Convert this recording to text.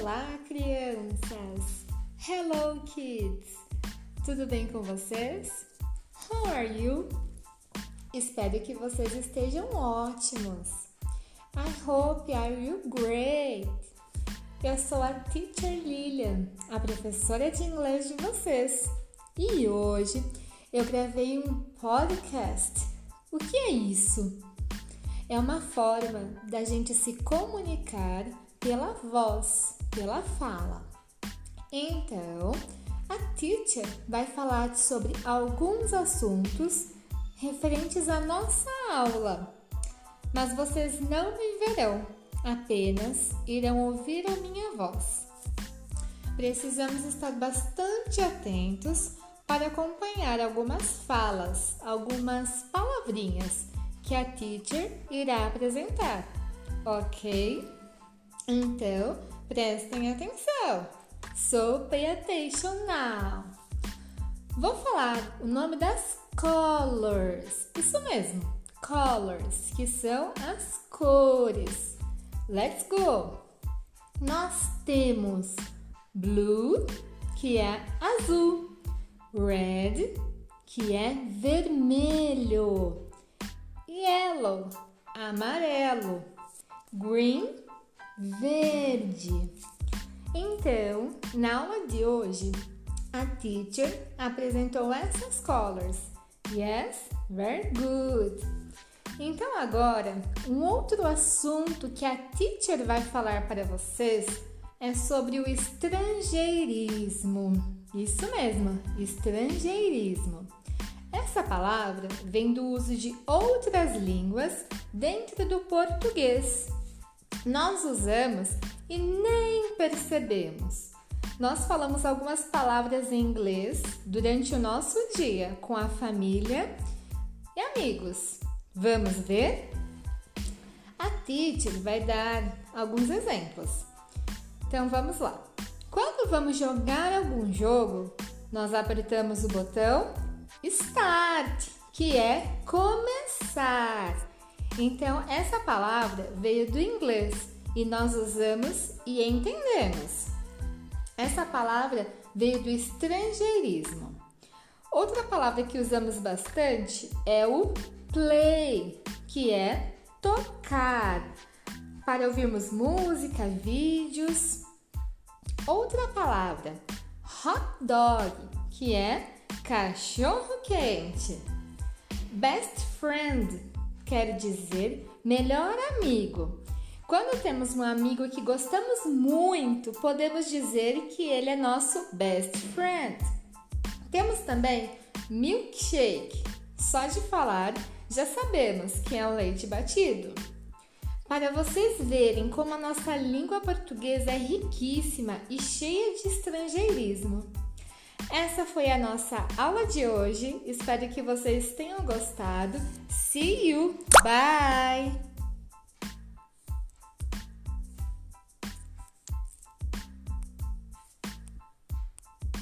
Olá, crianças! Hello, kids! Tudo bem com vocês? How are you? Espero que vocês estejam ótimos. I hope are you great. Eu sou a Teacher Lilian, a professora de inglês de vocês. E hoje eu gravei um podcast. O que é isso? É uma forma da gente se comunicar pela voz, pela fala. Então, a teacher vai falar sobre alguns assuntos referentes à nossa aula, mas vocês não me verão, apenas irão ouvir a minha voz. Precisamos estar bastante atentos para acompanhar algumas falas, algumas palavrinhas que a teacher irá apresentar, ok? Então, prestem atenção. So pay attention now. Vou falar o nome das colors. Isso mesmo, colors, que são as cores. Let's go. Nós temos blue, que é azul, red, que é vermelho, yellow, amarelo, green, verde. Então, na aula de hoje, a teacher apresentou essas colors. Yes, very good. Então, agora, um outro assunto que a teacher vai falar para vocês é sobre o estrangeirismo. Isso mesmo, estrangeirismo. Essa palavra vem do uso de outras línguas dentro do português nós usamos e nem percebemos. Nós falamos algumas palavras em inglês durante o nosso dia com a família e amigos. Vamos ver? A teacher vai dar alguns exemplos. Então vamos lá. Quando vamos jogar algum jogo, nós apertamos o botão Start, que é começar. Então, essa palavra veio do inglês e nós usamos e entendemos. Essa palavra veio do estrangeirismo. Outra palavra que usamos bastante é o play, que é tocar, para ouvirmos música, vídeos. Outra palavra, hot dog, que é cachorro quente. Best friend, quer dizer melhor amigo. Quando temos um amigo que gostamos muito, podemos dizer que ele é nosso best friend. Temos também milkshake. Só de falar, já sabemos que é um leite batido. Para vocês verem como a nossa língua portuguesa é riquíssima e cheia de estrangeirismo. Essa foi a nossa aula de hoje. Espero que vocês tenham gostado. See you! Bye!